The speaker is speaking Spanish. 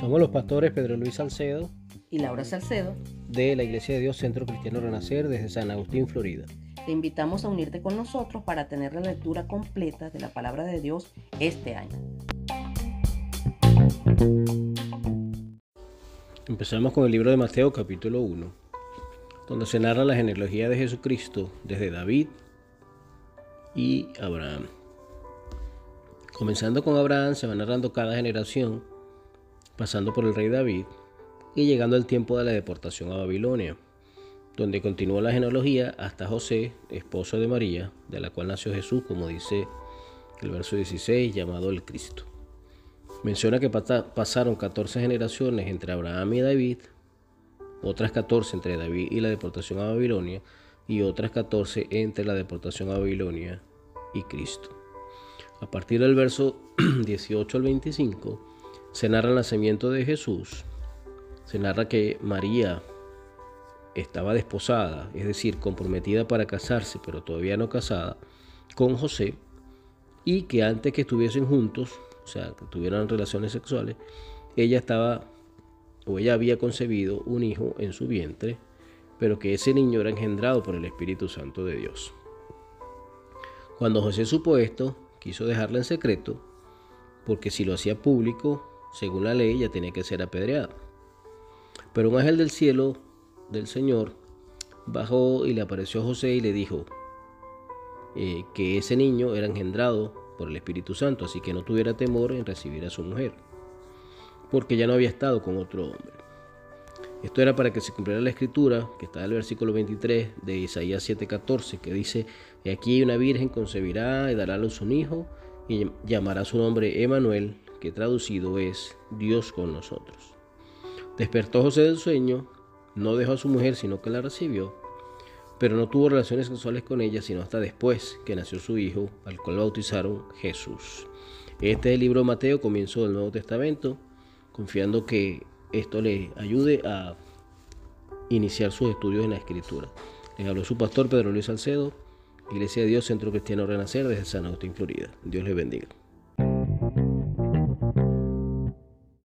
Somos los pastores Pedro Luis Salcedo y Laura Salcedo de la Iglesia de Dios Centro Cristiano Renacer desde San Agustín, Florida. Te invitamos a unirte con nosotros para tener la lectura completa de la palabra de Dios este año. Empezamos con el libro de Mateo capítulo 1, donde se narra la genealogía de Jesucristo desde David y Abraham. Comenzando con Abraham se va narrando cada generación, pasando por el rey David y llegando al tiempo de la deportación a Babilonia, donde continuó la genealogía hasta José, esposo de María, de la cual nació Jesús, como dice el verso 16, llamado el Cristo. Menciona que pasaron 14 generaciones entre Abraham y David, otras 14 entre David y la deportación a Babilonia, y otras 14 entre la deportación a Babilonia y Cristo. A partir del verso 18 al 25 se narra el nacimiento de Jesús, se narra que María estaba desposada, es decir, comprometida para casarse, pero todavía no casada, con José, y que antes que estuviesen juntos, o sea, que tuvieran relaciones sexuales, ella estaba o ella había concebido un hijo en su vientre, pero que ese niño era engendrado por el Espíritu Santo de Dios. Cuando José supo esto, quiso dejarla en secreto, porque si lo hacía público, según la ley, ya tenía que ser apedreada. Pero un ángel del cielo del Señor bajó y le apareció a José y le dijo eh, que ese niño era engendrado por el Espíritu Santo, así que no tuviera temor en recibir a su mujer, porque ya no había estado con otro hombre. Esto era para que se cumpliera la escritura, que está en el versículo 23 de Isaías 7:14, que dice, y aquí una virgen concebirá y dará a luz un hijo, y llamará su nombre Emanuel, que traducido es Dios con nosotros. Despertó José del sueño, no dejó a su mujer, sino que la recibió, pero no tuvo relaciones sexuales con ella, sino hasta después que nació su hijo, al cual bautizaron Jesús. Este es el libro de Mateo, comienzo del Nuevo Testamento, confiando que esto le ayude a iniciar sus estudios en la Escritura. Les habló su pastor Pedro Luis Salcedo, Iglesia de Dios, Centro Cristiano Renacer, desde San Agustín, Florida. Dios les bendiga.